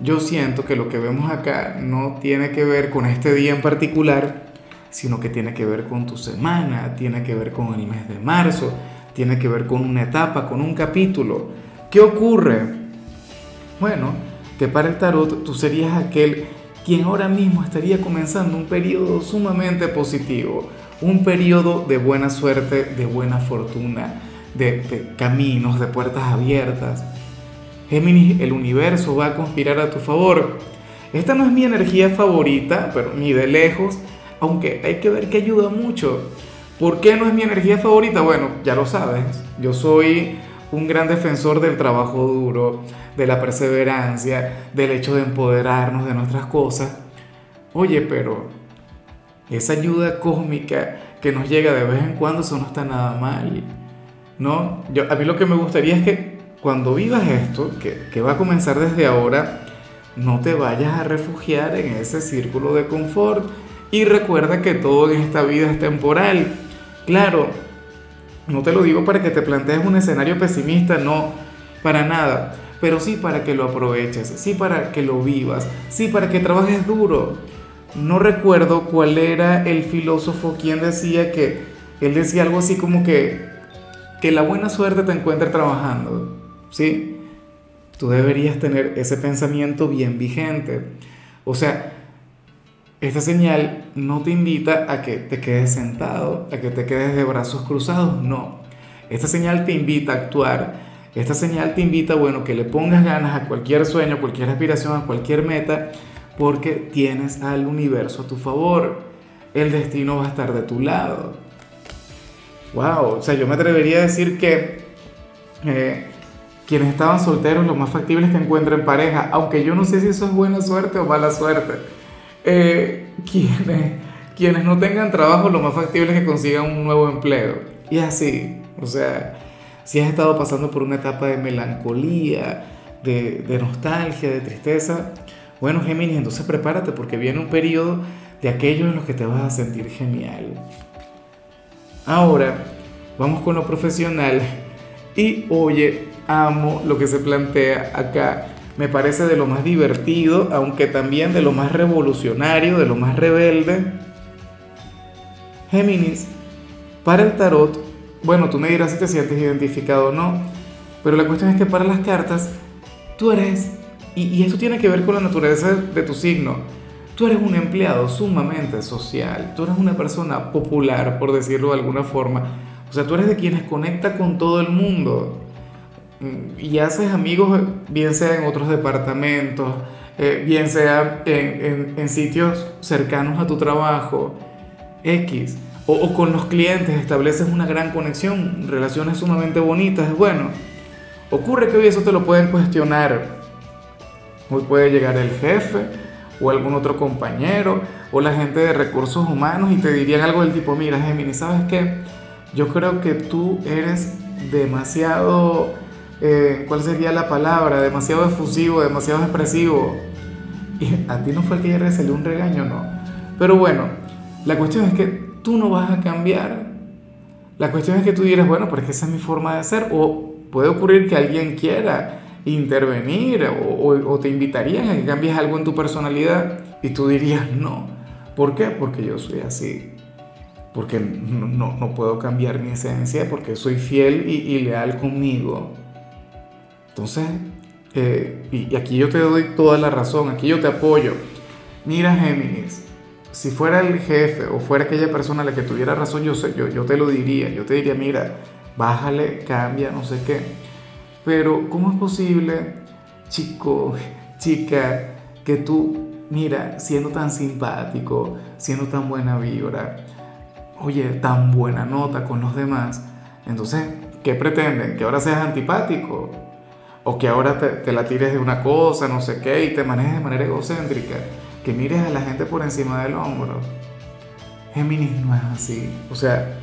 yo siento que lo que vemos acá no tiene que ver con este día en particular, sino que tiene que ver con tu semana, tiene que ver con el mes de marzo, tiene que ver con una etapa, con un capítulo. ¿Qué ocurre? Bueno, que para el tarot tú serías aquel quien ahora mismo estaría comenzando un periodo sumamente positivo, un periodo de buena suerte, de buena fortuna, de, de caminos, de puertas abiertas Géminis, el universo va a conspirar a tu favor. Esta no es mi energía favorita, pero ni de lejos, aunque hay que ver que ayuda mucho. ¿Por qué no es mi energía favorita? Bueno, ya lo sabes, yo soy un gran defensor del trabajo duro, de la perseverancia, del hecho de empoderarnos de nuestras cosas. Oye, pero esa ayuda cósmica que nos llega de vez en cuando, eso no está nada mal. ¿No? Yo, a mí lo que me gustaría es que cuando vivas esto, que, va a comenzar desde ahora, no te vayas a refugiar en ese círculo de confort y recuerda que todo en esta vida es temporal. Claro, no te lo digo para que te plantees un escenario pesimista, no, para nada, pero sí para que lo aproveches, sí para que lo vivas, sí para que trabajes duro. No recuerdo cuál era el filósofo quien decía que, él decía algo así como que, que la buena suerte te encuentre trabajando. ¿Sí? Tú deberías tener ese pensamiento bien vigente. O sea, esta señal no te invita a que te quedes sentado, a que te quedes de brazos cruzados, no. Esta señal te invita a actuar. Esta señal te invita, bueno, que le pongas ganas a cualquier sueño, a cualquier aspiración, a cualquier meta, porque tienes al universo a tu favor. El destino va a estar de tu lado. Wow, o sea, yo me atrevería a decir que eh, quienes estaban solteros, lo más factible es que encuentren pareja, aunque yo no sé si eso es buena suerte o mala suerte. Eh, quienes, quienes no tengan trabajo, lo más factible es que consigan un nuevo empleo. Y así, o sea, si has estado pasando por una etapa de melancolía, de, de nostalgia, de tristeza, bueno, Géminis, entonces prepárate porque viene un periodo de aquellos en los que te vas a sentir genial. Ahora, vamos con lo profesional. Y oye, amo lo que se plantea acá. Me parece de lo más divertido, aunque también de lo más revolucionario, de lo más rebelde. Géminis, para el tarot, bueno, tú me dirás si te sientes identificado o no, pero la cuestión es que para las cartas, tú eres, y, y eso tiene que ver con la naturaleza de tu signo, tú eres un empleado sumamente social, tú eres una persona popular, por decirlo de alguna forma, o sea, tú eres de quienes conecta con todo el mundo y haces amigos, bien sea en otros departamentos, eh, bien sea en, en, sitios cercanos a tu trabajo, X, o, o, con los clientes estableces una gran conexión, relaciones sumamente bonitas. Bueno, ocurre que hoy eso te lo pueden cuestionar. Hoy puede llegar el jefe o algún otro compañero o la gente de recursos humanos y te dirían algo del tipo, mira Gemini, ¿sabes qué? Yo creo que tú eres demasiado eh, ¿cuál sería la palabra? Demasiado efusivo, demasiado expresivo. Y a ti no fue el que ayer salió un regaño, no. Pero bueno, la cuestión es que tú no vas a cambiar. La cuestión es que tú dirás, bueno, pero es que esa es mi forma de ser. O puede ocurrir que alguien quiera intervenir o, o, te invitarían a que cambies algo en tu personalidad y tú dirías, no. ¿Por qué? Porque yo soy así. Porque no, no, puedo cambiar mi esencia, porque soy fiel y, y leal conmigo. Entonces, eh, y, aquí yo te doy toda la razón, aquí yo te apoyo. Mira, Géminis, si fuera el jefe o fuera aquella persona la que tuviera razón, yo, yo te lo diría, yo te diría, mira, bájale, cambia, no sé qué. Pero, ¿cómo es posible, chico, chica, que tú, mira, siendo tan simpático, siendo tan buena vibra, oye, tan buena nota con los demás, entonces, ¿qué pretenden? ¿Que ahora seas antipático? O que ahora te, la tires de una cosa, no sé qué, y te manejes de manera egocéntrica, que mires a la gente por encima del hombro. Géminis no es así, o sea,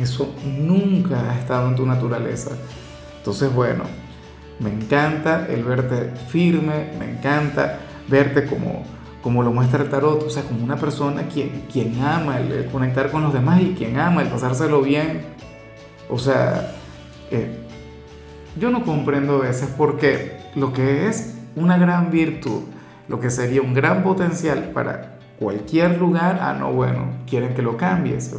eso nunca ha estado en tu naturaleza. Entonces, bueno, me encanta el verte firme, me encanta verte como, como lo muestra el tarot, o sea, como una persona quien, quien ama el, conectar con los demás y quien ama el pasárselo bien. O sea, eh, yo no comprendo a veces porque lo que es una gran virtud, lo que sería un gran potencial para cualquier lugar, ah, no, bueno, quieren que lo cambies,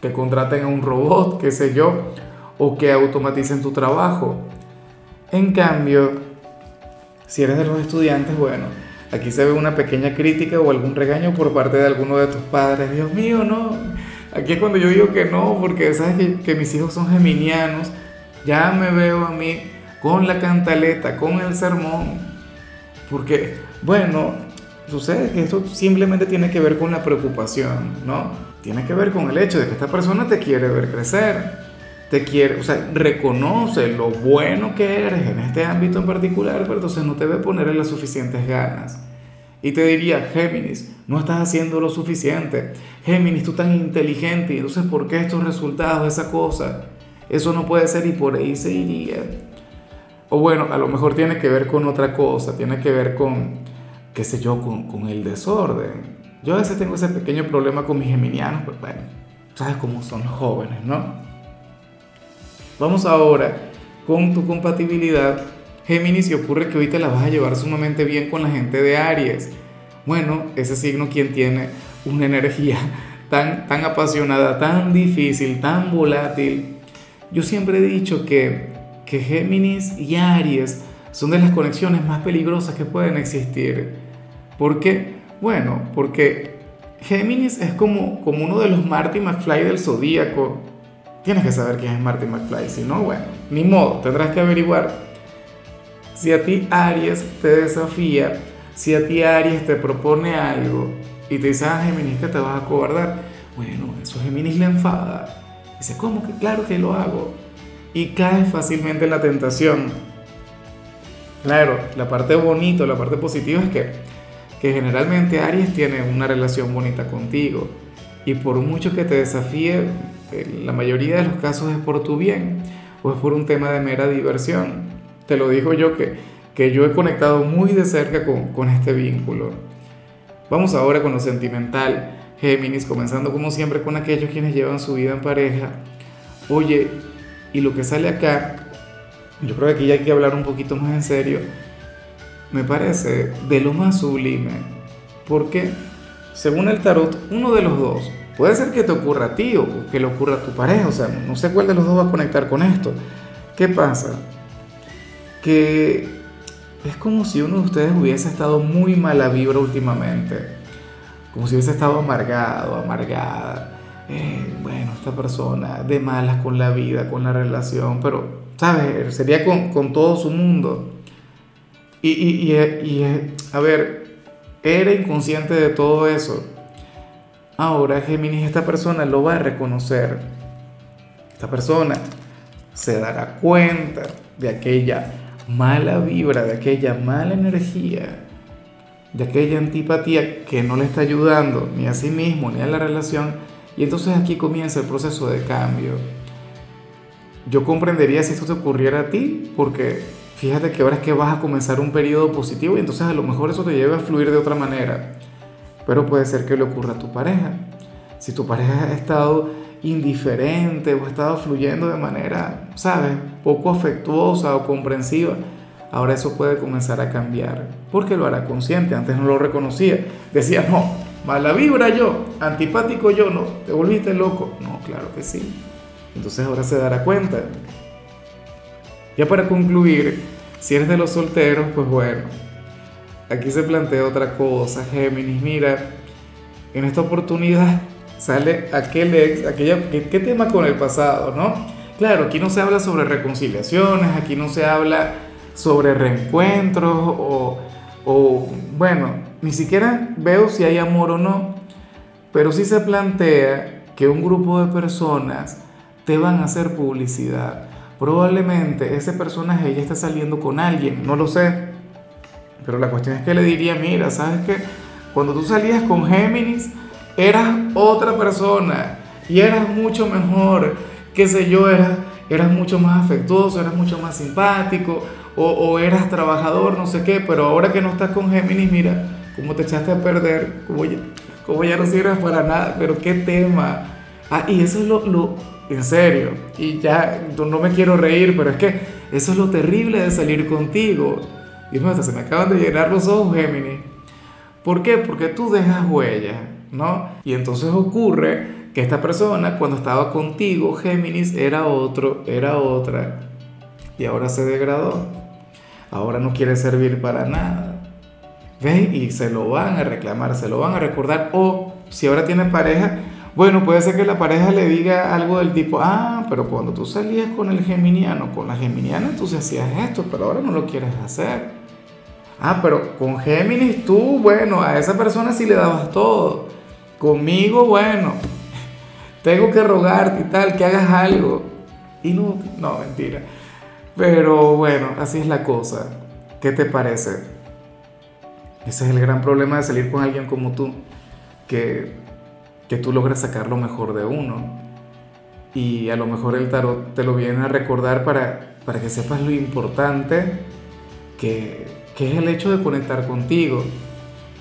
que contraten a un robot, qué sé yo, o que automaticen tu trabajo. En cambio, si eres de los estudiantes, bueno, aquí se ve una pequeña crítica o algún regaño por parte de alguno de tus padres. Dios mío, no. Aquí es cuando yo digo que no, porque sabes que, que mis hijos son geminianos. Ya me veo a mí con la cantaleta, con el sermón. Porque, bueno, sucede que esto simplemente tiene que ver con la preocupación, ¿no? Tiene que ver con el hecho de que esta persona te quiere ver crecer te quiere, o sea, reconoce lo bueno que eres en este ámbito en particular, pero entonces no te ve ponerle las suficientes ganas. Y te diría, Géminis, no estás haciendo lo suficiente. Géminis, tú tan inteligente, y entonces ¿por qué estos resultados, esa cosa? Eso no puede ser y por ahí se iría. O bueno, a lo mejor tiene que ver con otra cosa, tiene que ver con, qué sé yo, con, con el desorden. Yo a veces tengo ese pequeño problema con mis geminianos, pues bueno, sabes cómo son jóvenes, ¿no? Vamos ahora con tu compatibilidad. Géminis, y ocurre que hoy te la vas a llevar sumamente bien con la gente de Aries. Bueno, ese signo quien tiene una energía tan, tan apasionada, tan difícil, tan volátil. Yo siempre he dicho que, que Géminis y Aries son de las conexiones más peligrosas que pueden existir. ¿Por qué? Bueno, porque Géminis es como, como uno de los Marty McFly del zodíaco Tienes que saber quién es Marty McFly, si no, bueno, ni modo, tendrás que averiguar. Si a ti Aries te desafía, si a ti Aries te propone algo y te dice, ah, Géminis, que te vas a cobardar, bueno, eso Géminis le enfada. Dice, ¿cómo que? Claro que lo hago. Y cae fácilmente en la tentación. Claro, la parte bonita, la parte positiva es que, que generalmente Aries tiene una relación bonita contigo. Y por mucho que te desafíe, la mayoría de los casos es por tu bien o es por un tema de mera diversión. Te lo digo yo que, que yo he conectado muy de cerca con, con este vínculo. Vamos ahora con lo sentimental. Géminis, comenzando como siempre con aquellos quienes llevan su vida en pareja. Oye, y lo que sale acá, yo creo que aquí hay que hablar un poquito más en serio, me parece de lo más sublime. Porque, según el tarot, uno de los dos Puede ser que te ocurra a ti o que le ocurra a tu pareja, o sea, no sé cuál de los dos va a conectar con esto. ¿Qué pasa? Que es como si uno de ustedes hubiese estado muy mala vibra últimamente, como si hubiese estado amargado, amargada. Eh, bueno, esta persona de malas con la vida, con la relación, pero, ¿sabes? Sería con, con todo su mundo. Y, y, y, y, a ver, era inconsciente de todo eso Ahora Géminis, esta persona lo va a reconocer. Esta persona se dará cuenta de aquella mala vibra, de aquella mala energía, de aquella antipatía que no le está ayudando ni a sí mismo ni a la relación. Y entonces aquí comienza el proceso de cambio. Yo comprendería si esto te ocurriera a ti, porque fíjate que ahora es que vas a comenzar un periodo positivo y entonces a lo mejor eso te lleva a fluir de otra manera pero puede ser que le ocurra a tu pareja. Si tu pareja ha estado indiferente o ha estado fluyendo de manera, ¿sabes?, poco afectuosa o comprensiva, ahora eso puede comenzar a cambiar, porque lo hará consciente, antes no lo reconocía, decía, no, mala vibra yo, antipático yo, no, te volviste loco, no, claro que sí, entonces ahora se dará cuenta. Ya para concluir, si eres de los solteros, pues bueno, aquí se plantea otra cosa, Géminis, mira, en esta oportunidad sale aquel ex, aquella, ¿qué, tema con el pasado, no? Claro, aquí no se habla sobre reconciliaciones, aquí no se habla sobre reencuentros o, o, bueno, ni siquiera veo si hay amor o no, pero sí se plantea que un grupo de personas te van a hacer publicidad, probablemente ese personaje ya está saliendo con alguien, no lo sé. Pero la cuestión es que le diría, mira, ¿sabes qué? Cuando tú salías con Géminis, eras otra persona y eras mucho mejor, qué sé yo, eras, eras mucho más afectuoso, eras mucho más simpático o, o eras trabajador, no sé qué, pero ahora que no estás con Géminis, mira, cómo te echaste a perder, cómo ya, cómo ya no sirves para nada, pero qué tema. Ah, y eso es lo, lo, en serio, y ya no me quiero reír, pero es que eso es lo terrible de salir contigo. Y no, hasta se me acaban de llenar los ojos, Géminis. ¿Por qué? Porque tú dejas huella, ¿no? Y entonces ocurre que esta persona cuando estaba contigo, Géminis, era otro, era otra, y ahora se degradó. Ahora no quiere servir para nada. ¿Ves? Y se lo van a reclamar, se lo van a recordar. O si ahora tiene pareja, bueno, puede ser que la pareja le diga algo del tipo, ah, pero cuando tú salías con el geminiano, con la geminiana, entonces hacías esto, pero ahora no lo quieres hacer. Ah, pero con Géminis tú, bueno, a esa persona sí le dabas todo. Conmigo, bueno, tengo que rogarte y tal, que hagas algo. Y no, no, mentira. Pero bueno, así es la cosa. ¿Qué te parece? Ese es el gran problema de salir con alguien como tú, que, que tú logras sacar lo mejor de uno. Y a lo mejor el tarot te lo viene a recordar para, para que sepas lo importante que, que es el hecho de conectar contigo,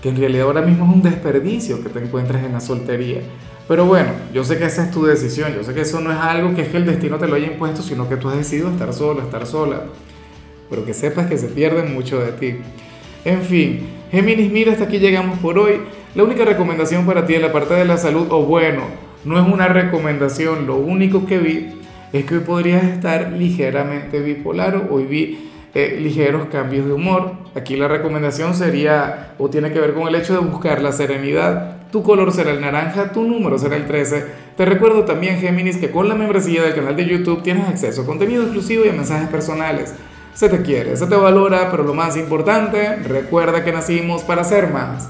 que en realidad ahora mismo es un desperdicio que te encuentres en la soltería. Pero bueno, yo sé que esa es tu decisión, yo sé que eso no es algo que es que el destino te lo haya impuesto, sino que tú has decidido estar solo, estar sola. Pero que sepas que se pierde mucho de ti. En fin, Géminis, mira, hasta aquí llegamos por hoy. La única recomendación para ti en la parte de la salud, o bueno, no es una recomendación, lo único que vi es que hoy podrías estar ligeramente bipolar, hoy vi eh, ligeros cambios de humor. Aquí la recomendación sería, o tiene que ver con el hecho de buscar la serenidad tu color será el naranja, tu número será el 13. Te recuerdo también, Géminis, que con la membresía del canal de YouTube tienes acceso a contenido exclusivo y a mensajes personales. Se te quiere, se te valora, pero lo más importante, recuerda que nacimos para ser más.